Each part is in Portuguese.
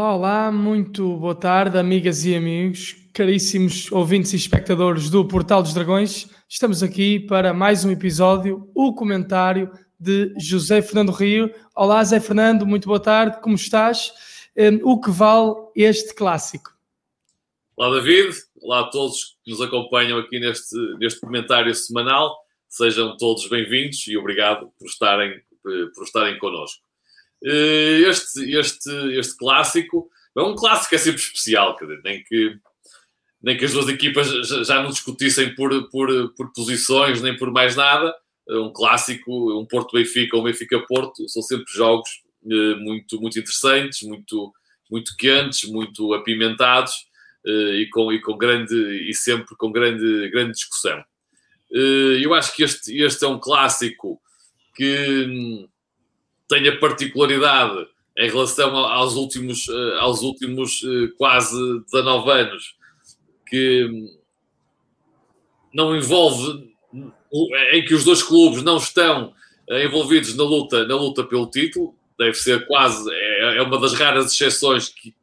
Olá, olá, muito boa tarde, amigas e amigos, caríssimos ouvintes e espectadores do Portal dos Dragões. Estamos aqui para mais um episódio, o comentário de José Fernando Rio. Olá, Zé Fernando, muito boa tarde, como estás? O que vale este clássico? Olá, David. Olá a todos que nos acompanham aqui neste, neste comentário semanal. Sejam todos bem-vindos e obrigado por estarem, por estarem connosco. Eh, este, este, este clássico é um clássico é sempre especial, quer dizer, nem que, nem que as duas equipas já não discutissem por, por, por posições nem por mais nada. É um clássico, um Porto-Benfica ou um Benfica-Porto, são sempre jogos eh, muito, muito interessantes, muito, muito quentes, muito apimentados eh, e, com, e, com grande, e sempre com grande, grande discussão. Eu acho que este, este é um clássico que hum, tem a particularidade em relação aos últimos, eh, aos últimos eh, quase 19 anos, que não envolve, em que os dois clubes não estão eh, envolvidos na luta, na luta pelo título, deve ser quase, é, é uma das raras exceções que,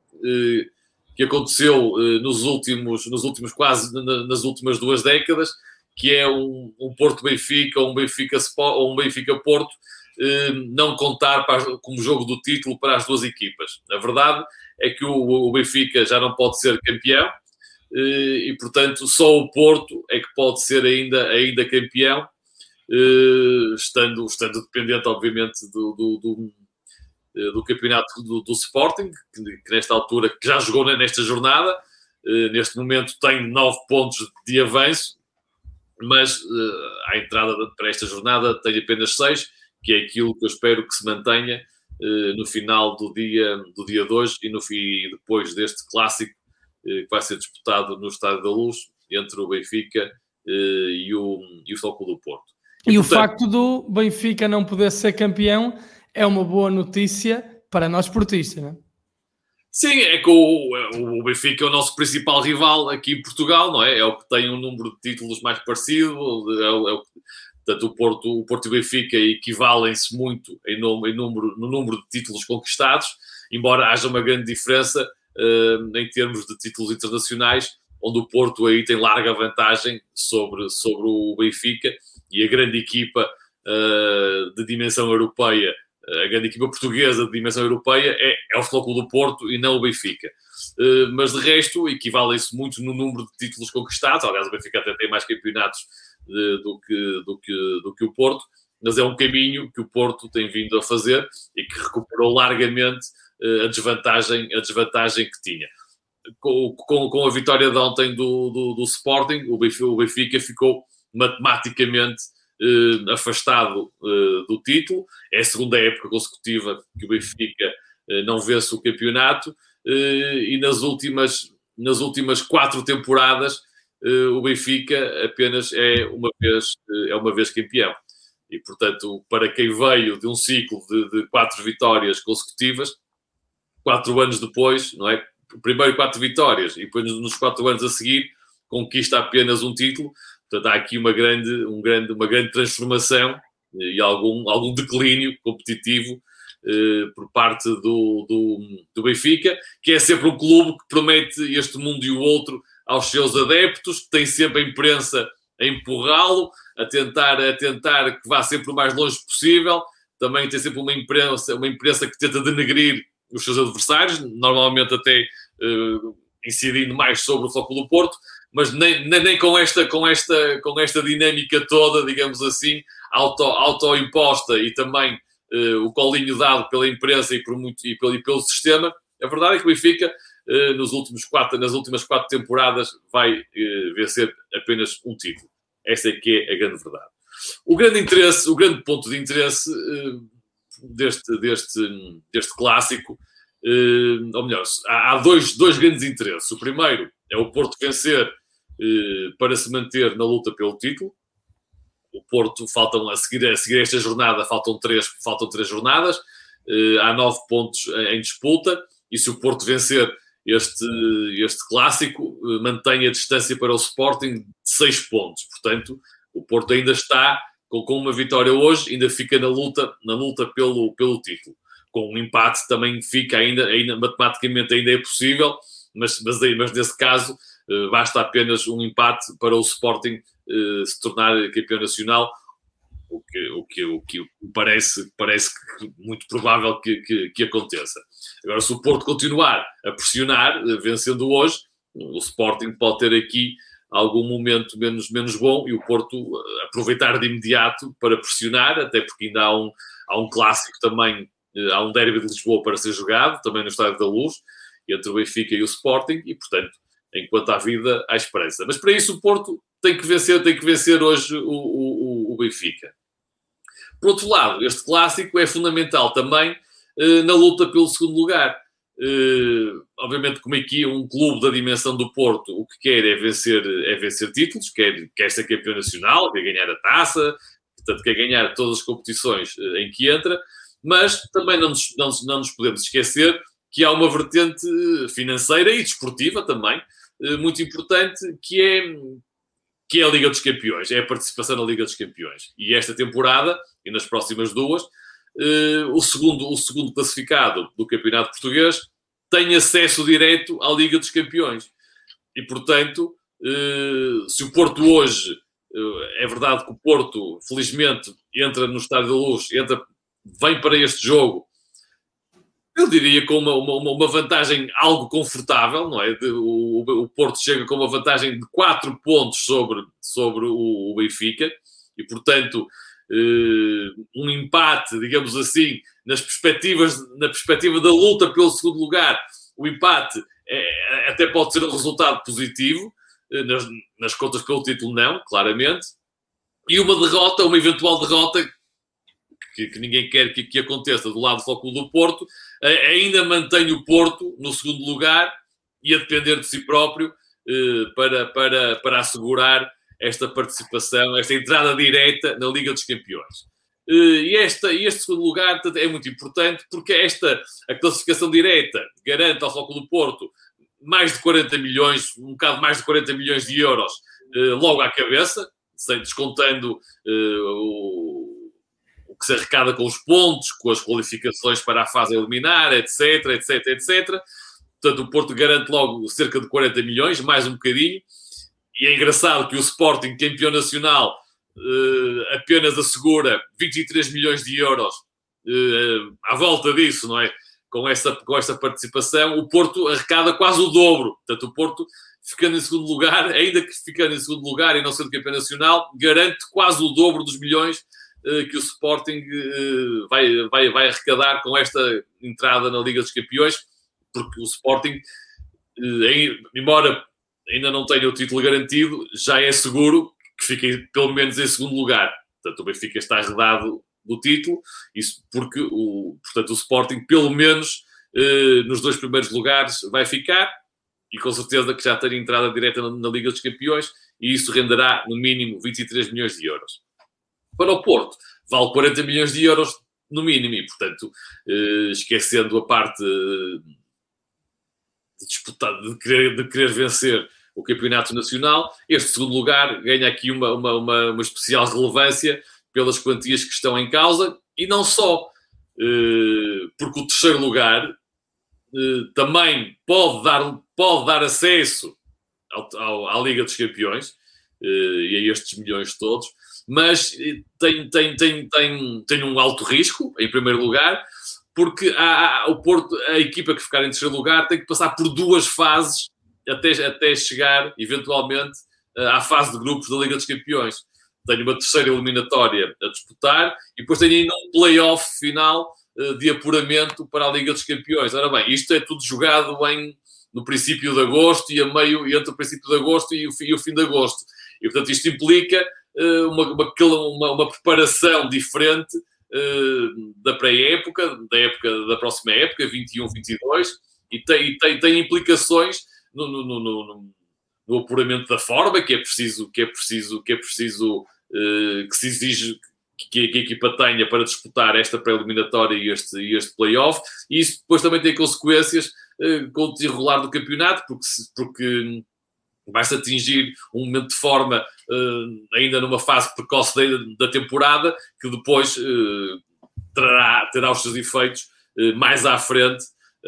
que aconteceu nos últimos, nos últimos quase, nas últimas duas décadas, que é um, um Porto Benfica, ou um Benfica ou um Benfica Porto, não contar para, como jogo do título para as duas equipas. A verdade é que o, Benfica já não pode ser campeão eh, e, portanto, só o Porto é que pode ser ainda, ainda campeão, eh, estando, estando dependente, obviamente, do, do, do, do campeonato do, do Sporting, que, que, nesta altura que já jogou nesta jornada, neste momento tem nove pontos de avanço, mas à entrada para esta jornada tem apenas seis que é aquilo que eu espero que se mantenha uh, no final do dia, do dia de hoje e, no, e depois deste clássico uh, que vai ser disputado no Estádio da Luz entre o Benfica uh, e o, e o Futebol do Porto. E, e portanto, o facto do Benfica não poder ser campeão é uma boa notícia para nós portistas, não é? Sim, é que o, o, Benfica é o nosso principal rival aqui em Portugal, não é? É o que tem um número de títulos mais parecido, é o, é o, Portanto, o Porto, o Porto e o Benfica equivalem-se muito em, nome, em número, no número de títulos conquistados, embora haja uma grande diferença uh, em termos de títulos internacionais, onde o Porto aí tem larga vantagem sobre, sobre o Benfica e a grande equipa uh, de dimensão europeia, a grande equipa portuguesa de dimensão europeia é, é o Futebol do Porto e não o Benfica. Uh, mas de resto, equivalem-se muito no número de títulos conquistados. Aliás, o Benfica até tem mais campeonatos de, do, que, do, que, do que o Porto, mas é um caminho que o Porto tem vindo a fazer e que recuperou largamente uh, a, desvantagem, a desvantagem que tinha. Com, com, com a vitória de ontem do, do, do Sporting, o Benfica, o Benfica, ficou matematicamente uh, afastado uh, do título. É a segunda época consecutiva que o Benfica não vence o campeonato e nas últimas, nas últimas quatro temporadas o Benfica apenas é uma vez, é uma vez campeão. E, portanto, para quem veio de um ciclo de, de, quatro vitórias consecutivas, quatro anos depois, não é? Primeiro quatro vitórias e depois nos quatro anos a seguir conquista apenas um título. Portanto, há aqui uma grande, um grande, uma grande transformação eh, e algum, algum declínio competitivo eh, por parte do, do, do Benfica, que é sempre um clube que promete este mundo e o outro aos seus adeptos, que tem sempre a imprensa a empurrá-lo, a tentar, a tentar que vá sempre o mais longe possível. Também tem sempre uma imprensa, uma imprensa que tenta denegrir os seus adversários, normalmente até uh, incidindo mais sobre o Foco do Porto, mas nem, nem, nem, com, esta, com, esta, com esta dinâmica toda, digamos assim, auto, auto-imposta e também uh, o colinho dado pela imprensa e, por muito, e, pelo, e pelo sistema, a verdade é que o Benfica eh, nos últimos quatro, nas últimas quatro temporadas vai eh, vencer apenas um título. Essa é que é a grande verdade. O grande interesse, o grande ponto de interesse eh, deste, deste, deste clássico, ou melhor, há dois, dois grandes interesses. O primeiro é o Porto vencer para se manter na luta pelo título. O Porto, faltam a seguir, a seguir esta jornada, faltam três, faltam três jornadas, há nove pontos em disputa, e se o Porto vencer este, este clássico eh, mantém a distância para o Sporting de 6 pontos. Portanto, o Porto ainda está com, com, uma vitória hoje, ainda fica na luta, na luta pelo, pelo título. com um empate também fica ainda, ainda matematicamente ainda é possível, mas, mas, mas nesse caso basta apenas um empate para o Sporting uh, se tornar campeão nacional, o que, o que, o que parece, parece muito provável que, que, que aconteça. Agora, se o Porto continuar a pressionar, vencendo hoje, o Sporting pode ter aqui algum momento menos, menos bom e o Porto eh, aproveitar de imediato para pressionar, até porque ainda há um, há um clássico também, eh, há um derby de Lisboa para ser jogado, também no Estádio da Luz, entre o Benfica e o Sporting, e portanto, enquanto há vida, há esperança. Mas para isso o Porto tem que vencer, tem que vencer hoje o, o, o Benfica. Por outro lado, este clássico é fundamental também eh, na luta pelo segundo lugar Uh, obviamente, como aqui um clube da dimensão do Porto, o que quer é vencer, é vencer títulos, quer, quer ser campeão nacional, quer ganhar a taça, portanto, quer ganhar todas as competições uh, em que entra, mas também não nos, não, não nos podemos esquecer que há uma vertente financeira e desportiva também, muito importante, que é, que é a Liga dos Campeões, é a participação na Liga dos Campeões. E esta temporada, e nas próximas duas, uh, o, segundo, o segundo classificado do Campeonato Português tem acesso direto à Liga dos Campeões. E, portanto, uh, se o Porto hoje, é verdade que o Porto, felizmente, entra no Estádio da Luz, entra, vem para este jogo, eu diria com uma, uma, uma vantagem algo confortável, não é? De, o, o, Porto chega com uma vantagem de 4 pontos sobre, sobre o, o Benfica, e, portanto, uh, um empate, digamos assim, nas perspectivas, na perspectiva da luta pelo segundo lugar, o empate é, até pode ser um resultado positivo, uh, nas, nas contas pelo título não, claramente, e uma derrota, uma eventual derrota que, que, ninguém quer que, que, aconteça do lado do Foco do Porto, uh, ainda mantém o Porto no segundo lugar e a depender de si próprio uh, para, para, para assegurar esta participação, esta entrada direta na Liga dos Campeões. Eh, e esta, este segundo lugar é muito importante porque esta, a classificação direta garante ao Foco do Porto mais de 40 milhões, um bocado mais de 40 milhões de euros eh, logo à cabeça, sem descontando eh, o que se arrecada com os pontos, com as qualificações para a fase eliminar, etc, etc, etc. Portanto, o Porto garante logo cerca de 40 milhões, mais um bocadinho. E é engraçado que o Sporting, campeão nacional, uh, apenas assegura 23 milhões de euros uh, à volta disso, não é? Com essa, com essa participação, o Porto arrecada quase o dobro. Portanto, o Porto, ficando em segundo lugar, ainda que ficando em segundo lugar e não sendo campeão nacional, garante quase o dobro dos milhões que o Sporting vai, vai, vai arrecadar com esta entrada na Liga dos Campeões, porque o Sporting, embora ainda não tenha o título garantido, já é seguro que fique pelo menos em segundo lugar. Portanto, o Benfica está arredado do título, isso porque o, portanto, o Sporting, pelo menos eh, nos dois primeiros lugares, vai ficar e com certeza que já tem entrada direta na, na, Liga dos Campeões e isso renderá no mínimo 23 milhões de euros. Para o Porto, vale 40 milhões de euros no mínimo e, portanto, eh, esquecendo a parte de disputar, de querer, de querer vencer o campeonato nacional. Este segundo lugar ganha aqui uma, uma, uma, uma especial relevância pelas quantias que estão em causa e não só, eh, porque o terceiro lugar eh, também pode dar, pode dar acesso ao, ao, à Liga dos Campeões eh, e a estes milhões todos, mas tem, tem, tem, tem, tem um alto risco, em primeiro lugar, porque há, o Porto, a equipa que ficar em terceiro lugar tem que passar por duas fases até, até chegar, eventualmente, eh, à fase de grupos da Liga dos Campeões. Tenho uma terceira eliminatória a disputar e depois tenho ainda um play-off final eh, de apuramento para a Liga dos Campeões.Ora bem, isto é tudo jogado em, no princípio de agosto e a meio, entre o princípio de agosto e o, e o fim de agosto. E, portanto, isto implica uh, uma, uma, uma, preparação diferente uh, da pré-época, da época da próxima época, 21, 22, e tem, e tem, tem implicações no, no, no, no, no apuramento da forma que é preciso, que é preciso, que é preciso uh, que se exige que, que, a equipa tenha para disputar esta pré-eliminatória e este, este play-off, e isso depois também tem consequências com o desenrolar do campeonato, porque, porque vai-se atingir um momento de forma uh, ainda numa fase precoce da, da temporada, que depois uh, terá, terá os seus efeitos mais à frente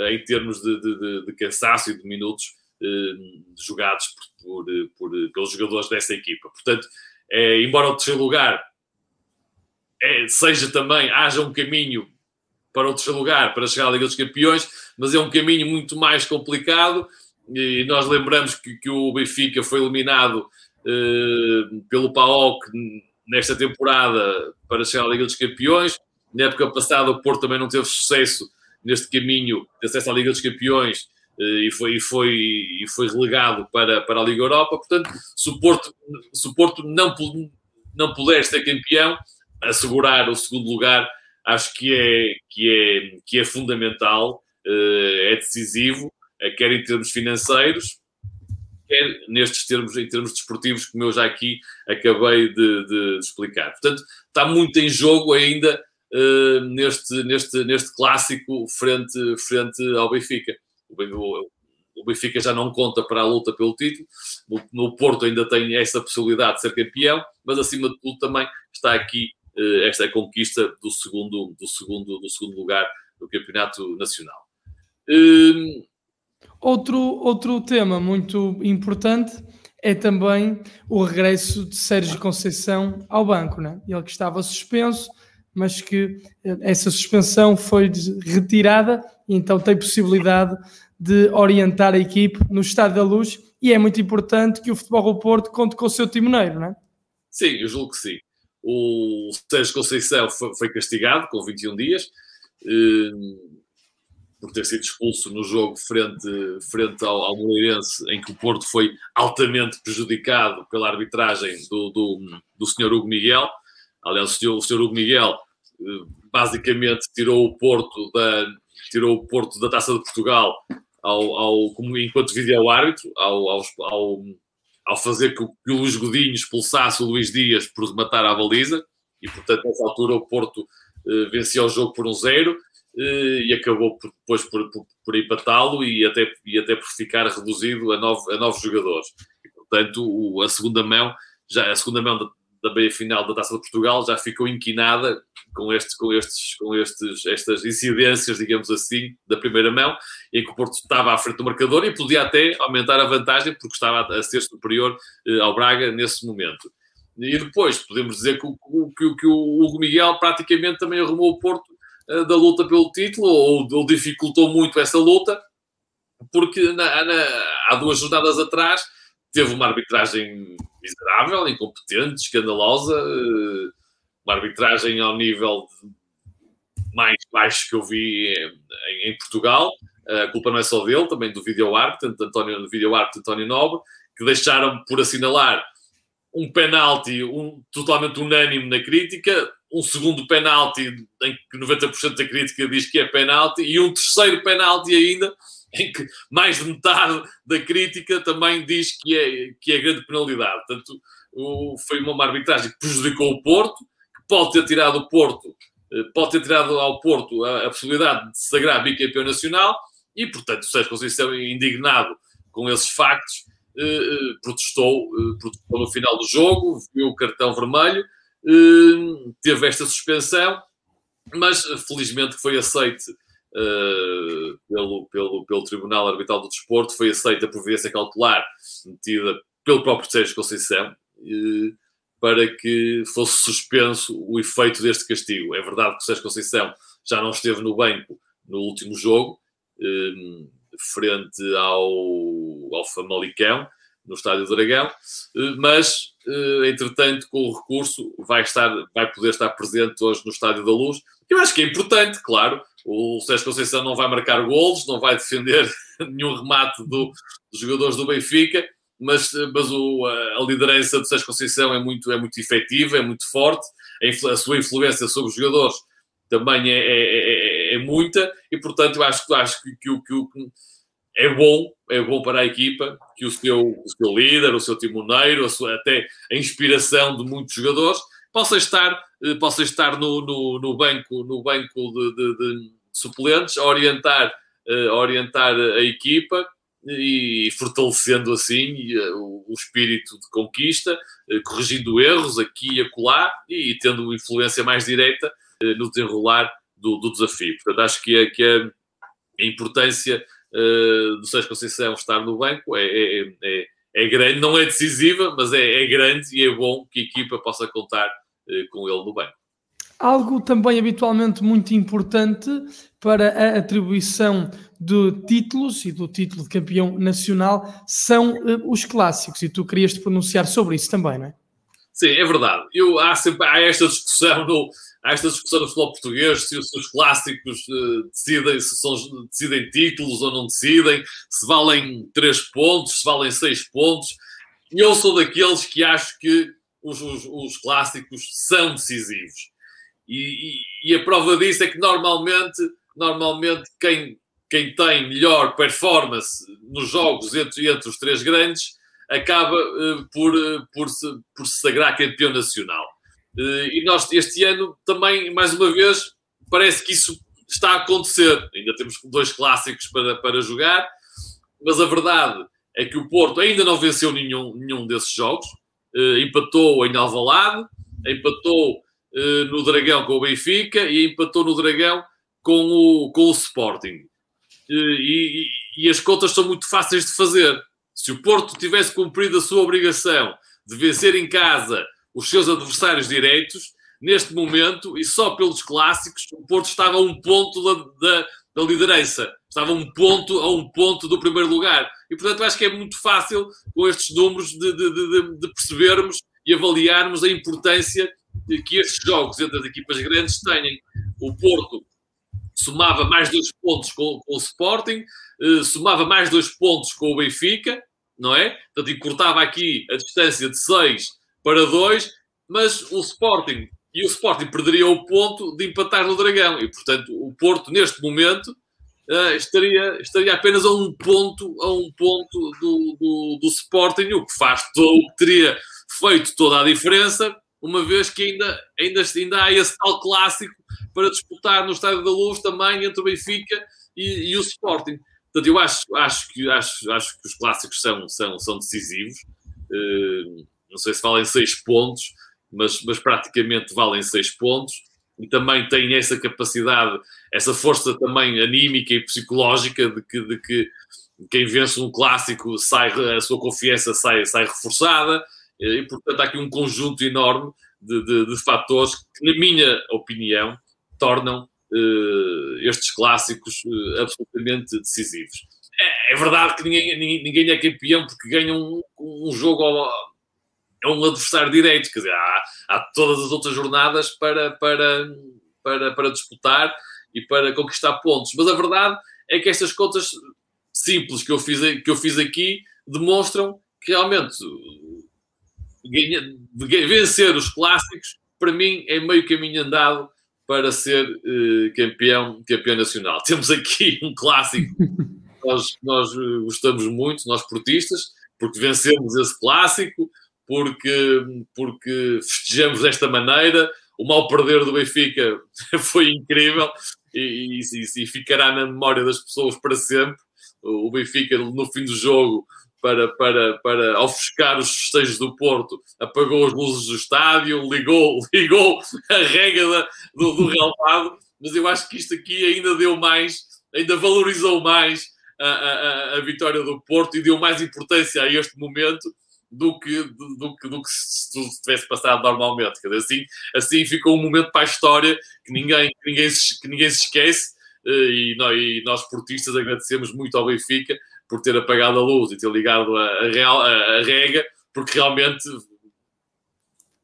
em termos de, de, de, cansaço e de minutos jogados por, por, por, pelos jogadores dessa equipa. Portanto, é, embora o terceiro lugar é, seja também, haja um caminho para o terceiro lugar, para chegar à Liga dos Campeões, mas é um caminho muito mais complicado e nós lembramos que, que o Benfica foi eliminado uh, pelo PAOK nesta temporada para chegar à Liga dos Campeões. Na época passada, o Porto também não teve sucesso neste caminho de acesso à Liga dos Campeões uh, e, foi, e, foi, e foi relegado para, para a Liga Europa. Portanto, se o Porto, se o Porto não, não puder ser campeão, assegurar o segundo lugar acho que é, que é, que é fundamental, uh, é decisivo eh, quer em termos financeiros, quer nestes termos, em termos desportivos, como eu já aqui acabei de, de explicar. Portanto, está muito em jogo ainda uh, neste, neste, neste clássico frente, frente ao Benfica. O, o Benfica já não conta para a luta pelo título, no, no, Porto ainda tem essa possibilidade de ser campeão, mas acima de tudo também está aqui uh, esta conquista do segundo, do, segundo, do segundo lugar do Campeonato Nacional. Uh, Outro, outro tema muito importante é também o regresso de Sérgio Conceição ao banco, né? ele que estava suspenso, mas que eh, essa suspensão foi retirada e então tem possibilidade de orientar a equipe no estado da luz e é muito importante que o Futebol do Porto conte com o seu timoneiro, não é? Sim, eu julgo que sim. O Sérgio Conceição foi, castigado com 21 dias. Eh, por ter sido expulso no jogo frente, frente ao, ao Moreirense, em que o Porto foi altamente prejudicado pela arbitragem do, do, do Sr. Hugo Miguel. Aliás, o Sr. o senhor Hugo Miguel eh, basicamente tirou o Porto da, tirou o Porto da Taça de Portugal ao, ao, como, enquanto vídeo-árbitro, ao, ao, ao, ao fazer que o, que o Luís Godinho expulsasse o Luís Dias por rematar a baliza, e portanto, nessa altura, o Porto uh, vencia o jogo por um zero. Eh, e acabou por, depois por, por, por empatá-lo e até, e até por ficar reduzido a nove, a nove jogadores. E, portanto, o, a segunda mão, já a segunda mão da, da meia final da Taça de Portugal já ficou inquinada com, este, com, estes, com estes, estas incidências, digamos assim, da primeira mão, em que o Porto estava à frente do marcador e podia até aumentar a vantagem porque estava a ser superior eh, ao Braga nesse momento. E depois podemos dizer que, que, que o Hugo Miguel praticamente também arrumou o Porto da luta pelo título, ou, ou, dificultou muito essa luta, porque na, na, há duas jornadas atrás teve uma arbitragem miserável, incompetente, escandalosa, eh, uma arbitragem ao nível mais baixo que eu vi em, em, Portugal. A culpa não é só dele, também do vídeo árbitro, António, do vídeo árbitro António Nobre, que deixaram por assinalar um penalti um, totalmente unânime na crítica, um segundo penalti em que 90% da crítica diz que é penalti e um terceiro penalti ainda em que mais de metade da crítica também diz que é, que é grande penalidade. Portanto, o, foi uma arbitragem que prejudicou o Porto, que pode ter tirado o Porto, eh, pode ter tirado ao Porto a, a possibilidade de sagrar bicampeão nacional e, portanto, o Sérgio Conceição indignado com esses factos, eh, eh, protestou, eh, protestou no final do jogo, viu o cartão vermelho, teve esta suspensão, mas felizmente foi aceite eh, pelo, pelo, pelo Tribunal Arbitral do Desporto, foi aceita a providência cautelar metida pelo próprio Sérgio Conceição para que fosse suspenso o efeito deste castigo. É verdade que o Sérgio Conceição já não esteve no banco no último jogo, frente ao, ao Famalicão, no Estádio do Dragão, eh, mas, eh, entretanto, com o recurso, vai, estar, vai poder estar presente hoje no Estádio da Luz. Eu acho que é importante, claro. O Sérgio Conceição não vai marcar golos, não vai defender nenhum remate do, dos jogadores do Benfica, mas, eh, mas o, a liderança do Sérgio Conceição é muito, é muito efetiva, é muito forte, a, a sua influência sobre os jogadores também é, é, é, é muita, e portanto eu acho, acho que, que, que, que é bom, é bom para a equipa que o seu, o seu líder, o seu timoneiro, a sua, até a inspiração de muitos jogadores possa estar, eh, possa estar no, no, no banco, no banco de, de, de suplentes, a orientar, eh, a orientar a equipa e fortalecendo assim eh, o, espírito de conquista, corrigindo erros aqui e acolá e tendo influência mais direta no desenrolar do, do desafio. Portanto, acho que, é, que é a importância uh, do Sérgio Conceição estar no banco é, é, é, é, grande, não é decisiva, mas é, é, grande e é bom que a equipa possa contar uh, com ele no banco. Algo também habitualmente muito importante para a atribuição de títulos e do título de campeão nacional são uh, os clássicos, e tu querias te pronunciar sobre isso também, não é? Sim, é verdade. Eu, há sempre há esta discussão no, há esta discussão no futebol português se, se os clássicos uh, decidem, se são, decidem títulos ou não decidem, se valem 3 pontos, se valem 6 pontos. E eu sou daqueles que acho que os, os, os clássicos são decisivos. E, e, e, a prova disso é que normalmente, normalmente quem, quem tem melhor performance nos jogos entre, entre os três grandes acaba uh, por, uh, por, se, por se sagrar campeão nacional. Uh, e nós, este ano, também, mais uma vez, parece que isso está a acontecer. Ainda temos dois clássicos para, para jogar, mas a verdade é que o Porto ainda não venceu nenhum, nenhum desses jogos. empatou em Alvalade, empatou no Dragão com o Benfica e empatou no Dragão com o, com o Sporting. E, e, e as contas são muito fáceis de fazer se o Porto tivesse cumprido a sua obrigação de vencer em casa os seus adversários direitos, neste momento, e só pelos clássicos, o Porto estava a um ponto da, da, da liderança. Estava a um ponto, a um ponto do primeiro lugar. E, portanto, acho que é muito fácil, com estes números, de, de, de, de percebermos e avaliarmos a importância que estes jogos entre as equipas grandes têm. O Porto somava mais dois pontos com, com o Sporting, eh, somava mais dois pontos com o Benfica, não é? Portanto, encurtava aqui a distância de 6 para 2, mas o Sporting e o Sporting perderia o ponto de empatar no Dragão. E, portanto, o Porto, neste momento, uh, estaria, estaria apenas a um ponto, a um ponto do, do, do Sporting, o que faz todo, que teria feito toda a diferença, uma vez que ainda, ainda, ainda há esse tal clássico para disputar no Estádio da Luz também entre o Benfica e, e o Sporting. Portanto, eu acho, acho, que, acho, acho que os clássicos são, são, são decisivos. Uh, não sei se valem seis pontos, mas, mas praticamente valem seis pontos. E também têm essa capacidade, essa força também anímica e psicológica de que, de que quem vence um clássico sai, a sua confiança sai, sai reforçada. E, portanto, há aqui um conjunto enorme de, de, de fatores que, na minha opinião, tornam uh, estes clássicos uh, absolutamente decisivos. É, é, verdade que ninguém, ninguém, é campeão porque ganha um, um jogo a um adversário direito, quer dizer, há, há todas as outras jornadas para, para, para, para disputar e para conquistar pontos. Mas a verdade é que estas contas simples que eu fiz, que eu fiz aqui demonstram que realmente ganha, vencer os clássicos, para mim, é meio caminho andado para ser uh, campeão, campeão nacional. Temos aqui um clássico nós, nós eh, gostamos muito, nós portistas, porque vencemos esse clássico, porque, porque festejamos desta maneira. O mal perder do Benfica foi incrível e, e, e, ficará na memória das pessoas para sempre. O Benfica, no fim do jogo, para, para, para ofuscar os festejos do Porto, apagou as luzes do estádio, ligou, ligou a rega do, do relvado, mas eu acho que isto aqui ainda deu mais, ainda valorizou mais a, a, a vitória do Porto e deu mais importância a este momento do que, do, do, do que se tudo tivesse passado normalmente. Assim, assim ficou um momento para a história que ninguém, que ninguém, se, que ninguém se esquece eh, e nós, e nós portistas agradecemos muito ao Benfica por ter apagado a luz e ter ligado a, a, real, a, a rega, porque realmente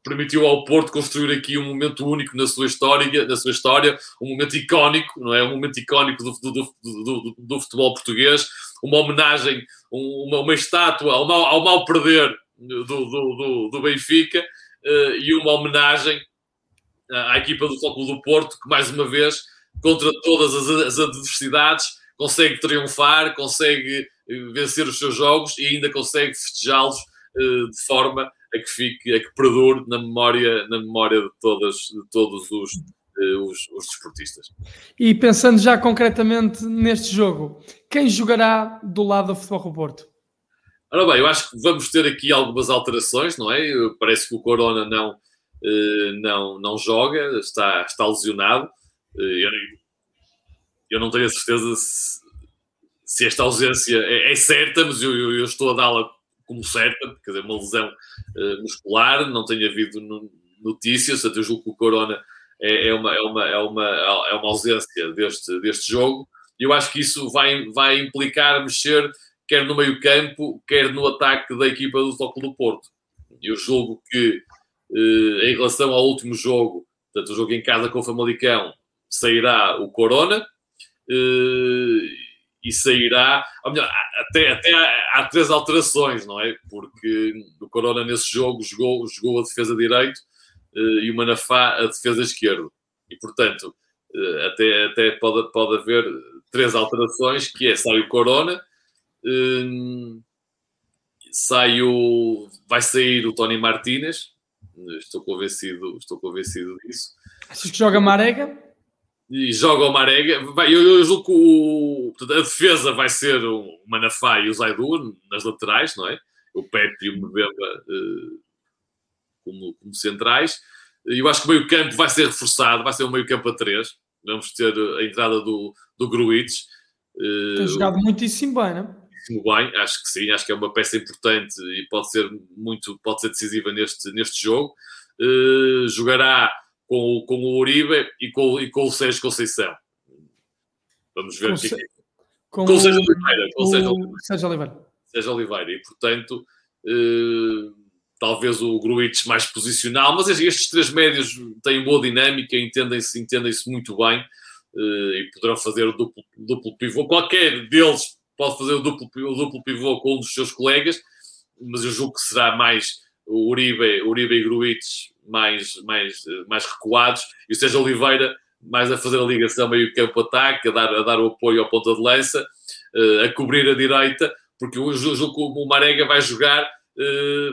permitiu ao Porto construir aqui um momento único na sua história, na sua história um momento icónico, não é? Um momento icónico do, do, do, do futebol português, uma homenagem, uma, uma estátua ao mal, ao mal perder do, do, do, Benfica uh, e uma homenagem à equipa do Futebol do Porto, que mais uma vez, contra todas as, as adversidades, consegue triunfar, consegue vencer os seus jogos e ainda consegue festejá-los uh, de forma a que fique, a que perdure na memória, na memória de, todas, de todos os, os, os desportistas. E pensando já concretamente neste jogo, quem jogará do lado do Futebol Porto? Ora bem, eu acho que vamos ter aqui algumas alterações, não é? Parece que o Corona não, uh, não, não joga, está, está lesionado. Eu, eu não tenho a certeza se, se esta ausência é, é certa, mas eu, eu, estou a dá-la como certa, quer dizer, uma lesão uh, muscular, não tem havido notícias, portanto, eu julgo que o Corona é, é, uma, é, uma, é, uma, é uma ausência deste, deste jogo, e eu acho que isso vai, vai implicar mexer quer no meio campo, quer no ataque da equipa do Foco do Porto. Eu julgo que, uh, em relação ao último jogo, portanto, o jogo em casa com o Famalicão, sairá o Corona, uh, e sairá. Melhor, até, até há, três alterações, não é? Porque o Corona nesse jogo jogou, jogou a defesa direito e o Manafá a defesa esquerdo. E portanto, uh, até, até pode, pode haver três alterações, que é sai o Corona, uh, sai o, vai sair o Tony Martínez, estou convencido, estou convencido disso. Achas que joga Marega? e joga o Marega. Vai, eu, eu julgo que o, a defesa vai ser o Manafá e o Zaidu nas laterais, não é? O Pepe e o Mbemba uh, como, como, centrais. Eu acho que o meio campo vai ser reforçado, vai ser um meio campo a três. Vamos ter a entrada do, do Gruitch. Uh, Tem jogado muitíssimo bem, não é? bem, acho que sim, acho que é uma peça importante e pode ser muito, pode ser decisiva neste, neste jogo. Uh, jogará com, com o Uribe e com, e com o Sérgio Conceição. Vamos ver com o que é. Com, com o Sérgio Oliveira. Com o Sérgio Oliveira. Sérgio Oliveira. Sérgio Oliveira. E, portanto, eh, talvez o Gruitch mais posicional, mas estes três médios têm boa dinâmica, entendem-se entendem muito bem eh, e poderão fazer o duplo, duplo pivô. Qualquer deles pode fazer o duplo, o duplo pivô com um dos seus colegas, mas eu julgo que será mais o Uribe, Uribe e Gruitch mais, mais, mais recuados, e o Sérgio Oliveira mais a fazer a ligação meio campo-ataque, a dar, a dar o apoio ao ponta de lança, uh, a cobrir a direita, porque o jogo o Marega vai jogar,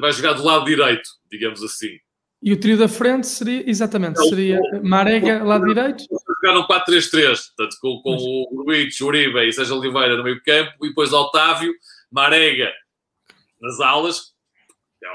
vai jogar do lado direito, digamos assim. E o trio da frente seria, exatamente, seria Marega, lado direito? Jogar um 4-3-3, portanto, com, com Mas... o Luís, Uribe e Sérgio Oliveira no meio campo, e depois Otávio, Marega nas alas,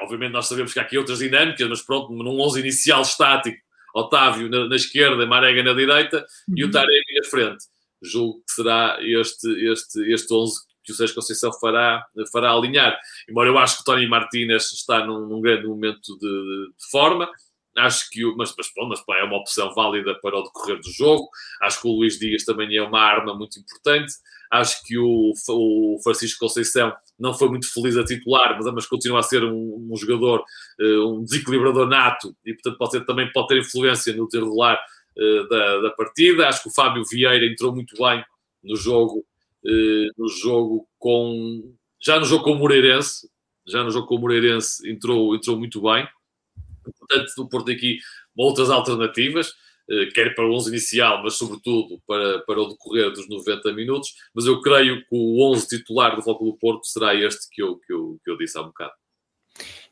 obviamente nós sabemos que há aqui outras dinâmicas, mas pronto, num 11 inicial estático, Otávio na, na esquerda, Marega na direita uhum. e o uhum. Taremi na frente. Julgo que será este, este, este 11 que o Sérgio Conceição fará, fará alinhar. Embora eu acho que o Tony Martínez está num, num grande momento de, de, forma, acho que o, mas, mas, pronto, mas é uma opção válida para o decorrer do jogo. Acho que o Luís Dias também é uma arma muito importante. Acho que o, o Francisco Conceição não foi muito feliz a titular, mas, mas continua a ser um, um jogador, uh, um desequilibrador nato e, portanto, pode ter, também pode ter influência no desenrolar uh, da, da, partida. Acho que o Fábio Vieira entrou muito bem no jogo, no jogo com. Já no jogo com o Moreirense, já no jogo com o Moreirense entrou, entrou muito bem. Portanto, o Porto aqui outras alternativas. Eh, quer para o 11 inicial, mas sobretudo para, para o decorrer dos 90 minutos. Mas eu creio que o 11 titular do Foco do Porto será este que eu, que eu, que eu disse há um bocado.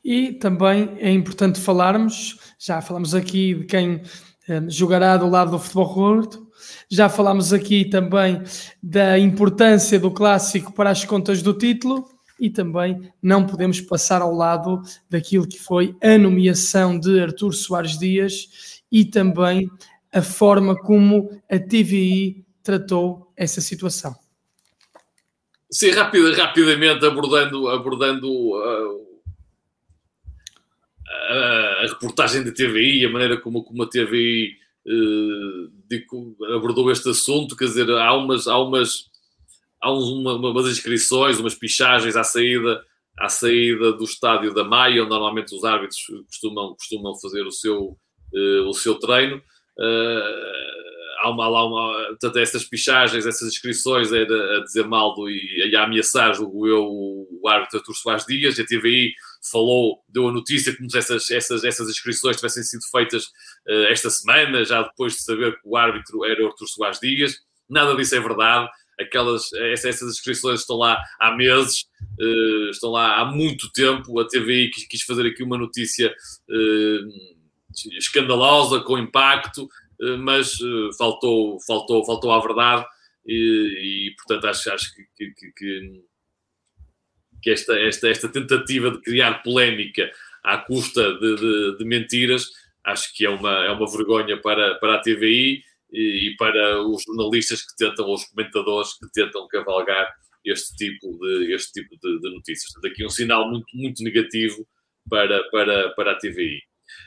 E também é importante falarmos, já falamos aqui de quem eh, jogará do lado do Futebol Porto, já falámos aqui também da importância do clássico para as contas do título e também não podemos passar ao lado daquilo que foi a nomeação de Artur Soares Dias e também a forma como a TVI tratou essa situação. Sim, rapida, rapidamente abordando, abordando uh, a, a, reportagem da TVI, a maneira como, como a TVI uh, abordou este assunto, quer dizer, há umas, há umas, há uma, umas inscrições, umas pichagens à saída, à saída do estádio da Maia, onde normalmente os árbitros costumam, costumam fazer o seu, uh, o seu treino. Uh, há uma, há uma, portanto, essas pichagens, essas inscrições a dizer mal do, e a ameaçar, julgo eu, o árbitro Artur Soares Dias, a TVI falou, deu a notícia como se essas, essas, essas inscrições tivessem sido feitas uh, esta semana, já depois de saber que o árbitro era o Artur Soares Dias. Nada disso é verdade. Aquelas, essas, inscrições estão lá há meses, uh, estão lá há muito tempo. A TVI quis, quis fazer aqui uma notícia uh, escandalosa, com impacto, mas faltou, faltou, faltou à verdade e, e portanto acho, acho que, que, que, que, esta, esta, esta tentativa de criar polémica à custa de, de, de, mentiras acho que é uma, é uma vergonha para, para a TVI e, e para os jornalistas que tentam, ou os comentadores que tentam cavalgar este tipo de, este tipo de, de notícias. Portanto, aqui um sinal muito, muito negativo para, para, para a TVI.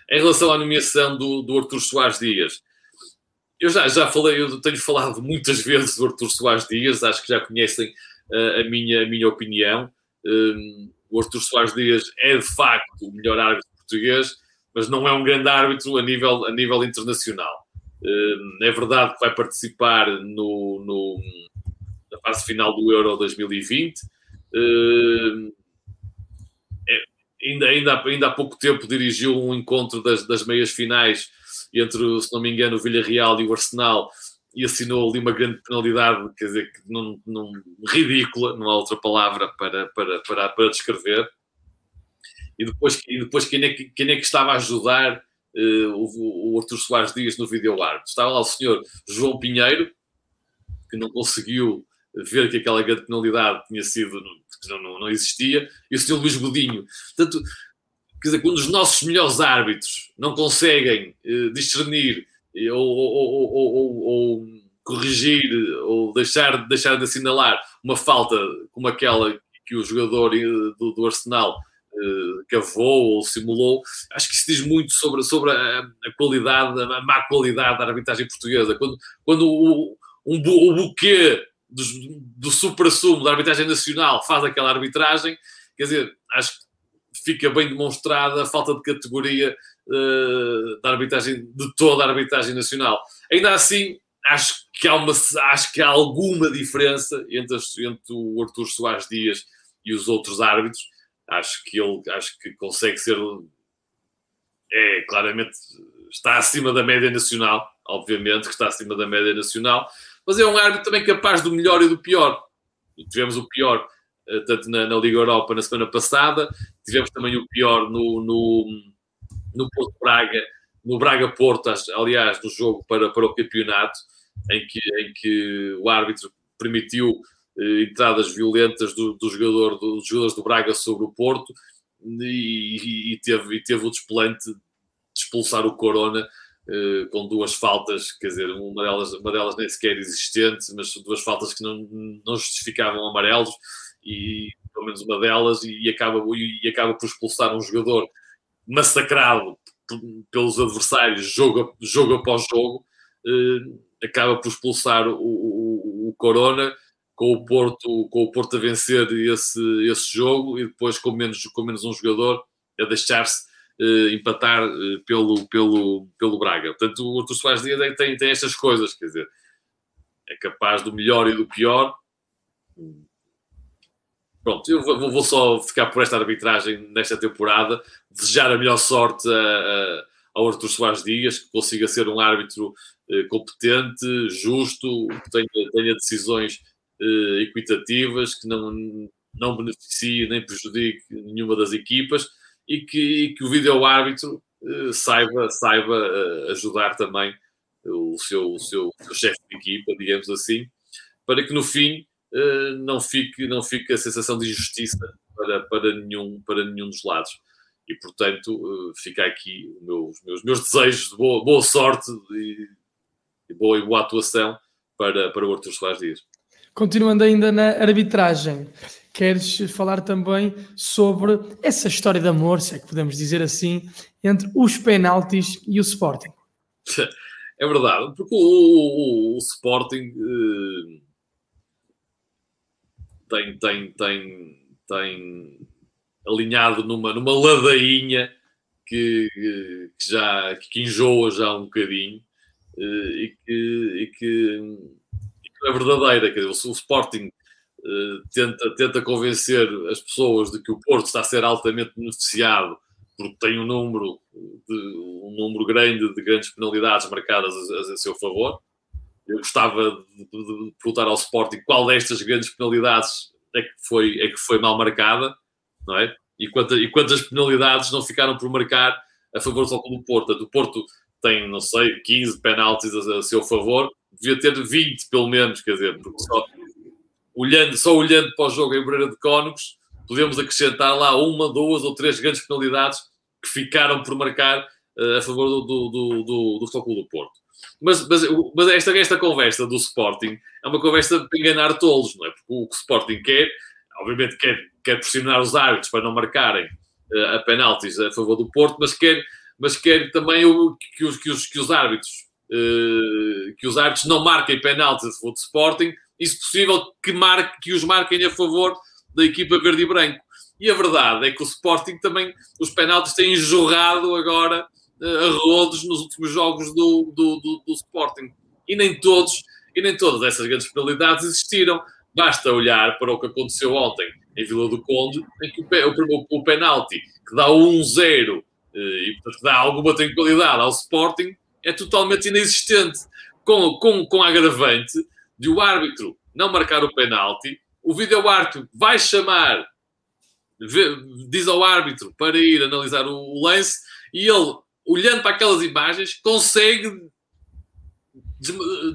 Em relação à nomeação do, do Artur Soares Dias, eu já, já falei, eu tenho falado muitas vezes do Artur Soares Dias, acho que já conhecem uh, a, minha, a minha opinião. Um, o Artur Soares Dias é de facto o melhor árbitro português, mas não é um grande árbitro a nível, a nível internacional. Um, é verdade que vai participar no, no, na fase final do Euro 2020. Um, é, ainda, ainda, ainda há pouco tempo dirigiu um encontro das, das meias finais entre, se não me engano, o Villarreal e o Arsenal e assinou ali uma grande penalidade, quer dizer, que não, ridícula, não há outra palavra para, para, para, para descrever. E depois, e depois quem, é que, quem é que estava a ajudar uh, o, o Artur Soares Dias no videoárbitro? Estava lá o senhor João Pinheiro, que não conseguiu ver que aquela grande penalidade tinha sido, não, não, não existia, e o senhor Luís Godinho. Portanto, quer dizer, quando os nossos melhores árbitros não conseguem uh, discernir ou, ou, ou, corrigir ou deixar, deixar de assinalar uma falta como aquela que o jogador eh, do, do Arsenal uh, cavou ou simulou, acho que isso diz muito sobre, sobre a, a, qualidade, a má qualidade da arbitragem portuguesa. Quando, quando o, um, o buquê do, do supra-sumo da arbitragem nacional faz aquela arbitragem, quer dizer, acho que fica bem demonstrada a falta de categoria uh, da arbitragem, de toda a arbitragem nacional. Ainda assim, acho que há, uma, acho que há alguma diferença entre, entre o Artur Soares Dias e os outros árbitros. Acho que ele acho que consegue ser. É, claramente, está acima da média nacional, obviamente, que está acima da média nacional, mas é um árbitro também capaz do melhor e do pior. Tivemos o pior eh, tanto na, na, Liga Europa na semana passada, tivemos também o pior no, no, no Porto Braga, no Braga Porto, aliás, no jogo para, para o campeonato, em que, em que o árbitro permitiu eh, entradas violentas do, do jogador, do, dos jogadores do Braga sobre o Porto e, e, teve, e teve o desplante de expulsar o Corona eh, com duas faltas, quer dizer, uma delas, uma delas nem sequer existente, mas duas faltas que não, não justificavam amarelos e pelo menos uma delas, e acaba, e acaba por expulsar um jogador massacrado pelos adversários jogo, jogo após jogo, eh, acaba por expulsar o, o, o, Corona com o Porto com o Porto a vencer esse, esse jogo e depois com menos, com menos um jogador a deixar-se eh, empatar eh, pelo, pelo, pelo Braga. Portanto, o Artur Soares Dias tem, tem estas coisas, quer dizer, é capaz do melhor e do pior, Pronto, eu vou, vou, só ficar por esta arbitragem nesta temporada, desejar a melhor sorte ao Artur Soares Dias, que consiga ser um árbitro eh, competente, justo, que tenha, tenha decisões eh, equitativas, que não, não beneficie nem prejudique nenhuma das equipas e que, e que o vídeo-árbitro eh, saiba, saiba eh, ajudar também o seu, o seu, o seu chefe de equipa, digamos assim, para que no fim não fique, não fique a sensação de injustiça para, para, nenhum, para nenhum dos lados. E, portanto, eh, fica aqui os meus, meus desejos de boa, boa sorte e, e, boa, e boa atuação para, para o Artur Soares Dias. Continuando ainda na arbitragem, queres falar também sobre essa história de amor, se é que podemos dizer assim, entre os penaltis e o Sporting? É verdade, porque o, o, o Sporting eh, tem, tem, tem, tem alinhado numa, numa ladainha que, que já que enjoa já um bocadinho eh, e que, e que, e que é verdadeira. Quer dizer, o Sporting uh, tenta, tenta convencer as pessoas de que o Porto está a ser altamente beneficiado porque tem um número, de, um número grande de grandes penalidades marcadas a, a seu favor eu gostava de, de, perguntar ao Sporting qual destas grandes penalidades é que foi, é que foi mal marcada, não é? E, quanta, e quantas penalidades não ficaram por marcar a favor do Clube do Porto? Do Porto tem, não sei, 15 penaltis a, a, seu favor, devia ter 20 pelo menos, quer dizer, porque só olhando, só olhando para o jogo em Breira de Cónigos, podemos acrescentar lá uma, duas ou três grandes penalidades que ficaram por marcar a favor do, do, do, do, do Futebol do Porto. Mas, mas, mas, esta, esta conversa do Sporting é uma conversa para enganar todos, não é? Porque o o Sporting quer, obviamente quer, quer pressionar os árbitros para não marcarem uh, a penaltis a favor do Porto, mas quer, mas quer também o, que, os, que, os, que os árbitros uh, que os árbitros não marquem penaltis a favor do Sporting, e se possível que, marque, que os marquem a favor da equipa verde e branco. E a verdade é que o Sporting também, os penaltis têm jorrado agora a rodos nos últimos jogos do, do, do, do, Sporting. E nem todos, e nem todas essas grandes penalidades existiram. Basta olhar para o que aconteceu ontem em Vila do Conde, em que o, o, o penalti que dá 1-0 uh, e dá alguma tranquilidade ao Sporting é totalmente inexistente. Com, com, com agravante de o árbitro não marcar o penalti, o vídeo-árbitro vai chamar, diz ao árbitro para ir analisar o lance e ele, olhando para aquelas imagens, consegue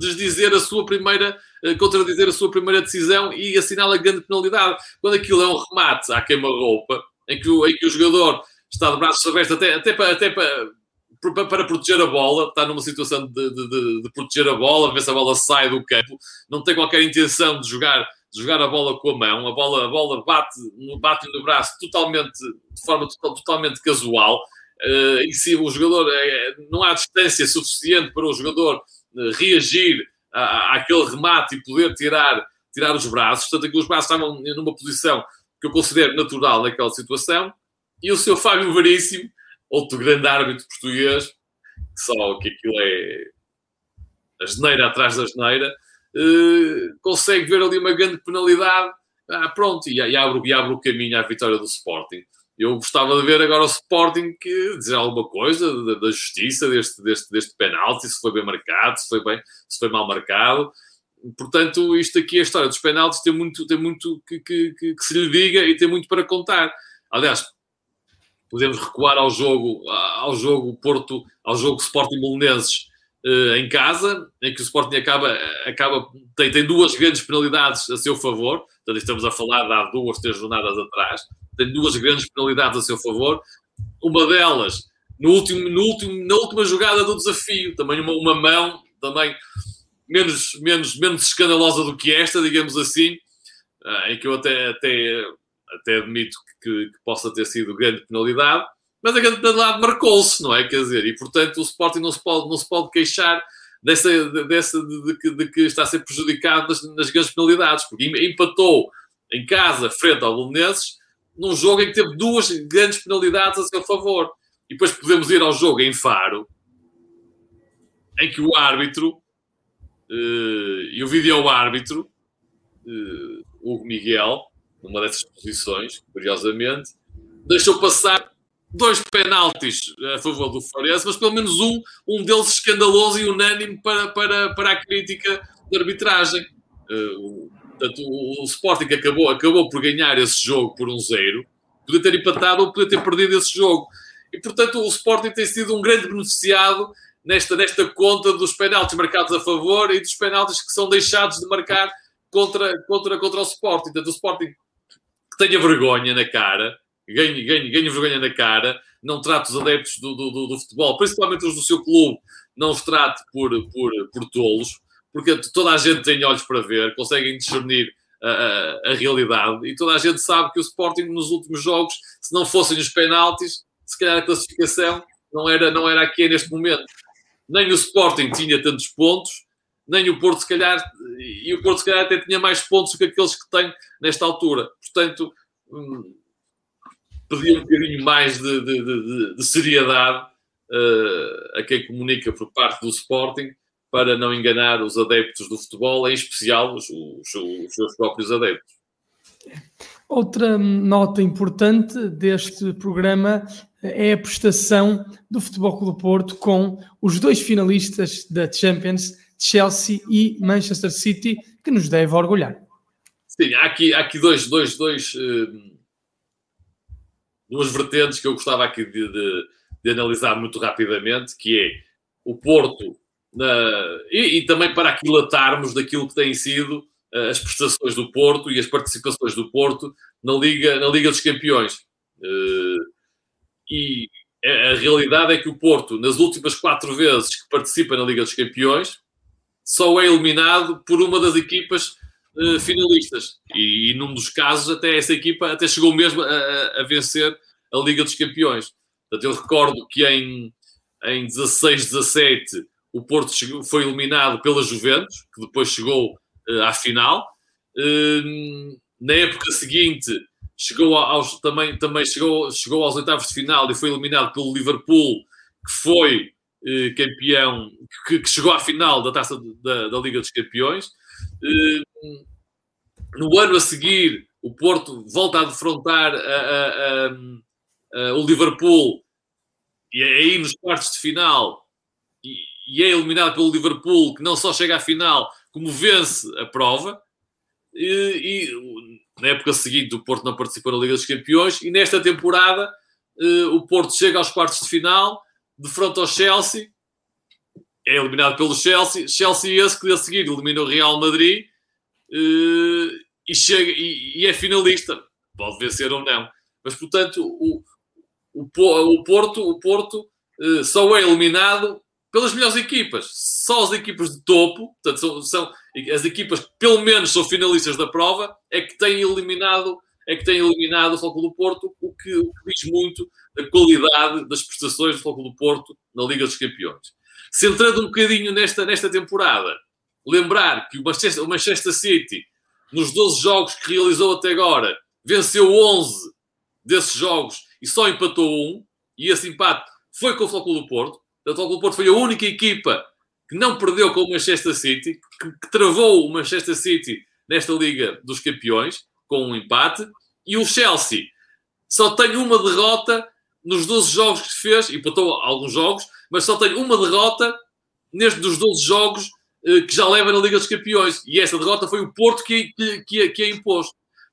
desdizer a sua primeira, eh, contradizer a sua primeira decisão e assinala grande penalidade. Quando aquilo é um remate à queima-roupa, em, que em que o jogador está de braços abertos até, até, para, até para, para, proteger a bola, está numa situação de, de, de, de, proteger a bola, ver se a bola sai do campo, não tem qualquer intenção de jogar, jogar a bola com a mão, a bola, a bola bate, bate no braço totalmente, de forma total, totalmente casual, uh, e se o jogador, é, não há distância suficiente para o jogador uh, reagir à, àquele remate e poder tirar, tirar os braços, portanto, aqui os braços estavam numa posição que eu considero natural naquela situação, e o seu Fábio Veríssimo, outro grande árbitro português, só que aquilo é a geneira atrás da geneira, uh, consegue ver ali uma grande penalidade. Ah, pronto, e, e, abre, e abre o caminho à vitória do Sporting. Eu gostava de ver agora o Sporting que dizer alguma coisa da, da, justiça deste, deste, deste penalti, se foi bem marcado, se foi, bem, se foi mal marcado. Portanto, isto aqui, a história dos penaltis, tem muito, tem muito que, que, que, que se lhe diga e tem muito para contar. Aliás, podemos recuar ao jogo, ao jogo Porto, ao jogo Sporting Belenenses uh, em casa, em que o Sporting acaba, acaba tem, tem duas grandes penalidades a seu favor, portanto estamos a falar de há duas, três jornadas atrás, tem duas grandes penalidades a seu favor, uma delas no último, no último, na última jogada do desafio, também uma, uma mão, também menos, menos, menos escandalosa do que esta, digamos assim, uh, em que eu até, até até admito que, que, possa ter sido grande penalidade, mas a grande penalidade marcou-se, não é? Quer dizer, e portanto o Sporting não se pode, não se pode queixar dessa, dessa, de, de, de, de que está a ser prejudicado nas, nas, grandes penalidades, porque empatou em casa frente ao Belenenses num jogo em que teve duas grandes penalidades a seu favor. E depois podemos ir ao jogo em Faro, em que o árbitro uh, e o vídeo-árbitro, uh, Hugo Miguel, numa dessas posições, curiosamente, deixou passar dois penaltis a favor do Farense, mas pelo menos um, um deles escandaloso e unânime para, para, para a crítica da arbitragem. Uh, portanto, o, o Sporting acabou, acabou por ganhar esse jogo por um zero, podia ter empatado ou podia ter perdido esse jogo. E, portanto, o Sporting tem sido um grande beneficiado nesta, nesta conta dos penaltis marcados a favor e dos penaltis que são deixados de marcar contra, contra, contra o Sporting. Portanto, o Sporting que tenha vergonha na cara, ganhe, ganhe, ganhe vergonha na cara, não trate os adeptos do, do, do, do, futebol, principalmente os do seu clube, não os trate por, por, por tolos, porque toda a gente tem olhos para ver, conseguem discernir a, a, realidade e toda a gente sabe que o Sporting nos últimos jogos, se não fossem os penaltis, se calhar a classificação não era, não era aqui neste momento. Nem o Sporting tinha tantos pontos, nem o Porto, se calhar, e o Porto, se calhar, até tinha mais pontos do que aqueles que tem nesta altura. Portanto, hum, um bocadinho mais de, de, de, de seriedade uh, a quem comunica por parte do Sporting para não enganar os adeptos do futebol, em especial os, os, os seus próprios adeptos. Outra nota importante deste programa é a prestação do Futebol Clube do Porto com os dois finalistas da Champions Chelsea e Manchester City, que nos deve orgulhar. Sim, há aqui, há aqui dois, dois, dois, uh, duas vertentes que eu gostava aqui de, de, de, analisar muito rapidamente, que é o Porto, e, e, também para aquilatarmos daquilo que têm sido uh, as prestações do Porto e as participações do Porto na Liga, na Liga dos Campeões. Uh, e a realidade é que o Porto, nas últimas quatro vezes que participa na Liga dos Campeões, só é eliminado por uma das equipas finalistas. E, e, num dos casos, até essa equipa até chegou mesmo a, a, vencer a Liga dos Campeões. Portanto, eu recordo que em, em 16, 17, o Porto chegou, foi eliminado pela Juventus, que depois chegou uh, à final. Uh, na época seguinte, chegou aos, também, também chegou, chegou aos oitavos de final e foi eliminado pelo Liverpool, que foi eh, campeão, que, que, chegou à final da taça da, da Liga dos Campeões. Eh, no ano a seguir, o Porto volta a defrontar a, a, a, o Liverpool e é aí nos quartos de final e é eliminado pelo Liverpool, que não só chega à final, como vence a prova. E, e, na época seguinte, o Porto não participou na Liga dos Campeões e nesta temporada eh, o Porto chega aos quartos de final, de frente ao Chelsea, é eliminado pelo Chelsea. Chelsea esse que a seguir elimina o Real Madrid eh, e, chega, e, e, é finalista. Pode vencer ou não. Mas, portanto, o, o, o Porto, o Porto eh, só é eliminado pelas melhores equipas. Só as equipas de topo, portanto, são, são, as equipas que pelo menos são finalistas da prova, é que têm eliminado, é que têm eliminado o Futebol do Porto, o que, o que, diz muito da qualidade das prestações do Futebol do Porto na Liga dos Campeões. Centrando um bocadinho nesta, nesta temporada, lembrar que o Manchester, o Manchester City, nos 12 jogos que realizou até agora, venceu 11 desses jogos e só empatou um, e esse empate foi com o Futebol do Porto o Futebol Porto foi a única equipa que não perdeu com o Manchester City, que, que, travou o Manchester City nesta Liga dos Campeões, com um empate, e o Chelsea só tem uma derrota nos 12 jogos que fez, empatou alguns jogos, mas só tem uma derrota neste dos 12 jogos eh, que já leva na Liga dos Campeões. E essa derrota foi o Porto que, que, que, que a impôs.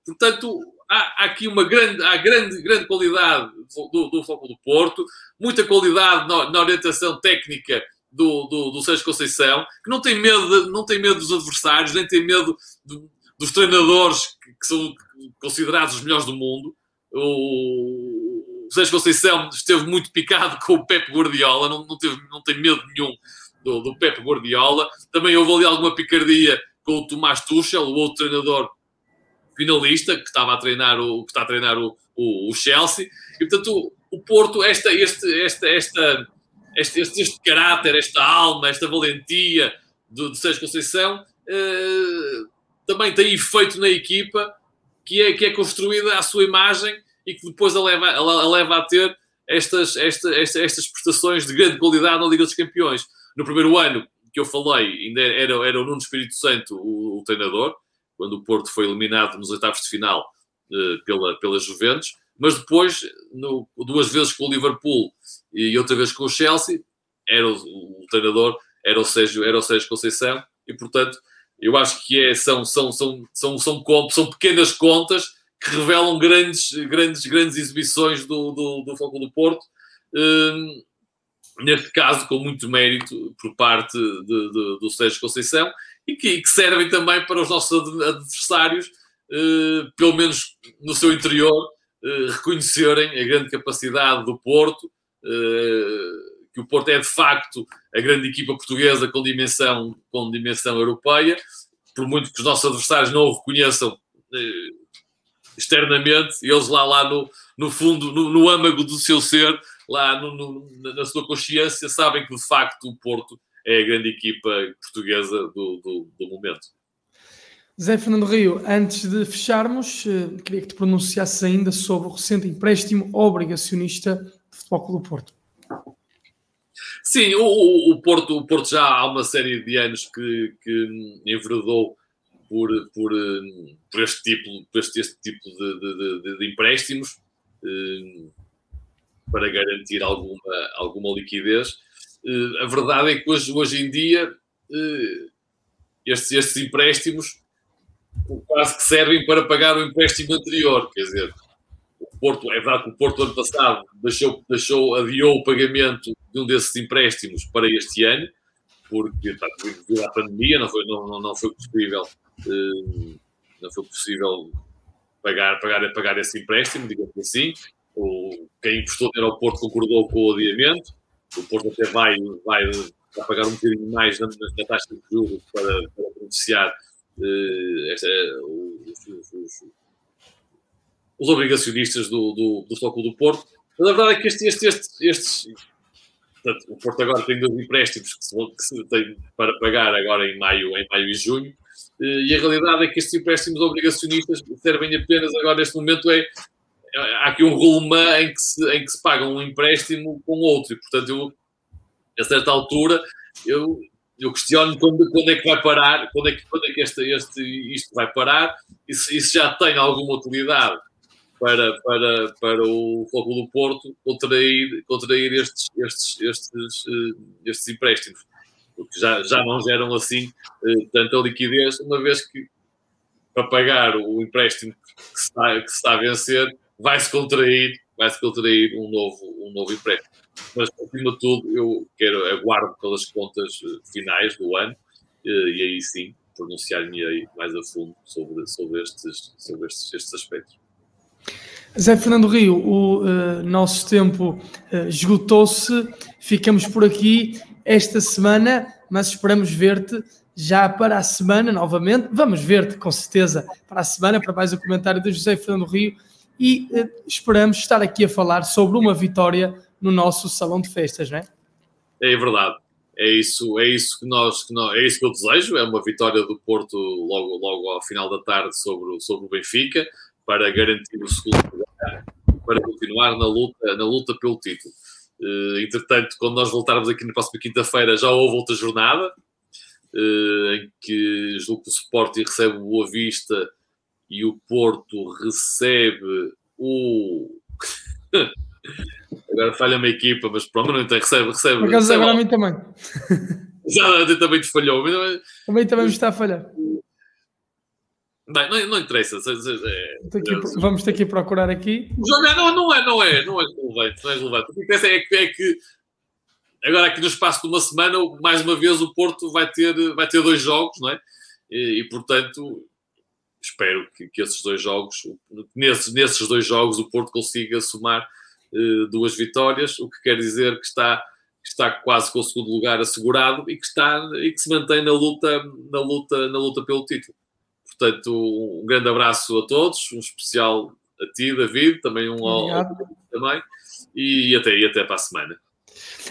Portanto, há, aqui uma grande, há grande, grande qualidade do, do do Porto, muita qualidade na, na orientação técnica do, do, do Sérgio Conceição, que não tem medo, de, não tem medo dos adversários, nem tem medo dos treinadores que, que, são considerados os melhores do mundo. O, o Sérgio Conceição esteve muito picado com o Pep Guardiola, não, não, teve, não tem medo nenhum do, do Pep Guardiola. Também houve ali alguma picardia com o Tomás Tuchel, o outro treinador finalista que estava a treinar o que está a treinar o, o, o Chelsea. E portanto o, o Porto esta este esta esta este, este, este, caráter esta alma esta valentia do, Sérgio Conceição eh, também tem efeito na equipa que é que é construída à sua imagem e que depois a leva a, a leva a ter estas, esta, esta, estas prestações de grande qualidade na Liga dos Campeões. No primeiro ano que eu falei ainda era, era o Nuno Espírito Santo o, o treinador quando o Porto foi eliminado nos oitavos de final uh, pela, pela Juventus, mas depois, no, duas vezes com o Liverpool e outra vez com o Chelsea, era o, o, treinador, era o, Sérgio, era o Sérgio Conceição, e portanto, eu acho que é, são, são, são, são, são, são pequenas contas que revelam grandes, grandes, grandes exibições do, do, do Foco do Porto. Um, neste caso, com muito mérito por parte de, de, do Sérgio Conceição, e que, que servem também para os nossos adversários, eh, pelo menos no seu interior, eh, reconhecerem a grande capacidade do Porto, eh, que o Porto é de facto a grande equipa portuguesa com dimensão, com dimensão europeia, por muito que os nossos adversários não o reconheçam externamente, eles lá, lá no, no fundo, no, no âmago do seu ser, lá no, no, na sua consciência, sabem que de facto o Porto é a grande equipa portuguesa do, do, do momento. Zé Fernando Rio, antes de fecharmos, eh, queria que te pronunciasses ainda sobre o recente empréstimo obrigacionista de Futebol do Porto. Sim, o, o, Porto, o Porto já há uma série de anos que, que enveredou por, por, por este tipo, por este, este tipo de, de, de, de empréstimos eh, para garantir alguma, alguma liquidez a verdade é que hoje, hoje em dia eh, estes, estes empréstimos quase que servem para pagar o empréstimo anterior. Quer dizer, o Porto, é verdade que o Porto ano passado deixou, deixou, adiou o pagamento de um desses empréstimos para este ano, porque pá, devido à pandemia não foi, não, não, foi possível eh, não foi possível pagar, pagar, pagar esse empréstimo, digamos assim. o, quem emprestou dinheiro ao Porto concordou com o adiamento. O Porto até vai, vai, pagar um bocadinho mais na, na taxa de juros para, para beneficiar uh, esta, os, os, os, obrigacionistas do, do, do Futebol do Porto. Mas a verdade é que este, este, este. Portanto, o Porto agora tem dois empréstimos que se, que se tem para pagar agora em maio, em maio e junho. Eh, e a realidade é que estes empréstimos obrigacionistas servem apenas agora neste momento é há aqui um rolemã em que se, em que se paga um empréstimo com outro, e portanto eu, a certa altura eu, eu questiono quando, quando é que vai parar, quando é que, quando é que este, este, isto vai parar, e se, e se já tem alguma utilidade para, para, para o Fogo do Porto contrair, contrair estes, estes, estes, eh, estes empréstimos, porque já, já não geram assim eh, tanta liquidez, uma vez que para pagar o empréstimo que se está, que se está a vencer, vai-se contrair, vai-se contrair um novo, um novo empréstimo. Mas, acima de tudo, eu quero, aguardo pelas contas eh, finais do ano eh, e aí sim pronunciar-me mais a fundo sobre, sobre, estes, sobre estes, estes aspectos. Zé Fernando Rio, o uh, nosso tempo uh, esgotou-se, ficamos por aqui esta semana, mas esperamos ver-te já para a semana novamente. Vamos ver-te com certeza para a semana, para mais um comentário de José Fernando Rio e uh, esperamos estar aqui a falar sobre uma vitória no nosso salão de festas, não é? É verdade. É isso, é isso que nós, que nós, é isso que eu desejo, é uma vitória do Porto logo, logo ao final da tarde sobre, sobre o Benfica, para garantir o segundo lugar, para continuar na luta, na luta pelo título. Uh, entretanto, quando nós voltarmos aqui na próxima quinta-feira, já houve outra jornada, uh, em que julgo que o Sporting recebe Boa Vista e o Porto recebe o. agora falha-me a equipa, mas pronto, não tem, recebe. recebe, Por acaso agora a mim também. Já também te falhou. Também, também me está a falhar. Bem, não, não interessa. É, aqui, vamos ter que procurar aqui. Não, não, não é, não é, não é relevante. Não é relevante. O que interessa é que, é que agora aqui no espaço de uma semana, mais uma vez, o Porto vai ter, vai ter dois jogos, não é? E, e portanto, espero que, que, esses dois jogos, nesses, nesses dois jogos, o Porto consiga somar uh, duas vitórias, o que quer dizer que está, que está quase com o segundo lugar assegurado e que está e que se mantém na luta, na luta, na luta pelo título. Portanto, um grande abraço a todos, um especial a ti, David, também um ao também, e até, e até para a semana.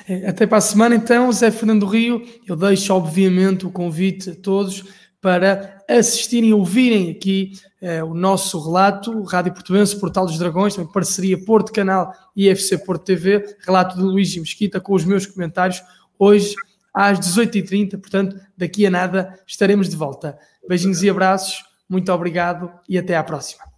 É, até para a semana, então, Zé Fernando Rio. Eu deixo, obviamente, o convite a todos para assistirem ouvirem aqui eh, o nosso relato, Rádio Portuense, Portal dos Dragões, também parceria Porto Canal e FC Porto TV, relato de Luís Mesquita com os meus comentários, hoje às 18h30, portanto, daqui a nada estaremos de volta. Beijinhos e abraços, muito obrigado e até à próxima.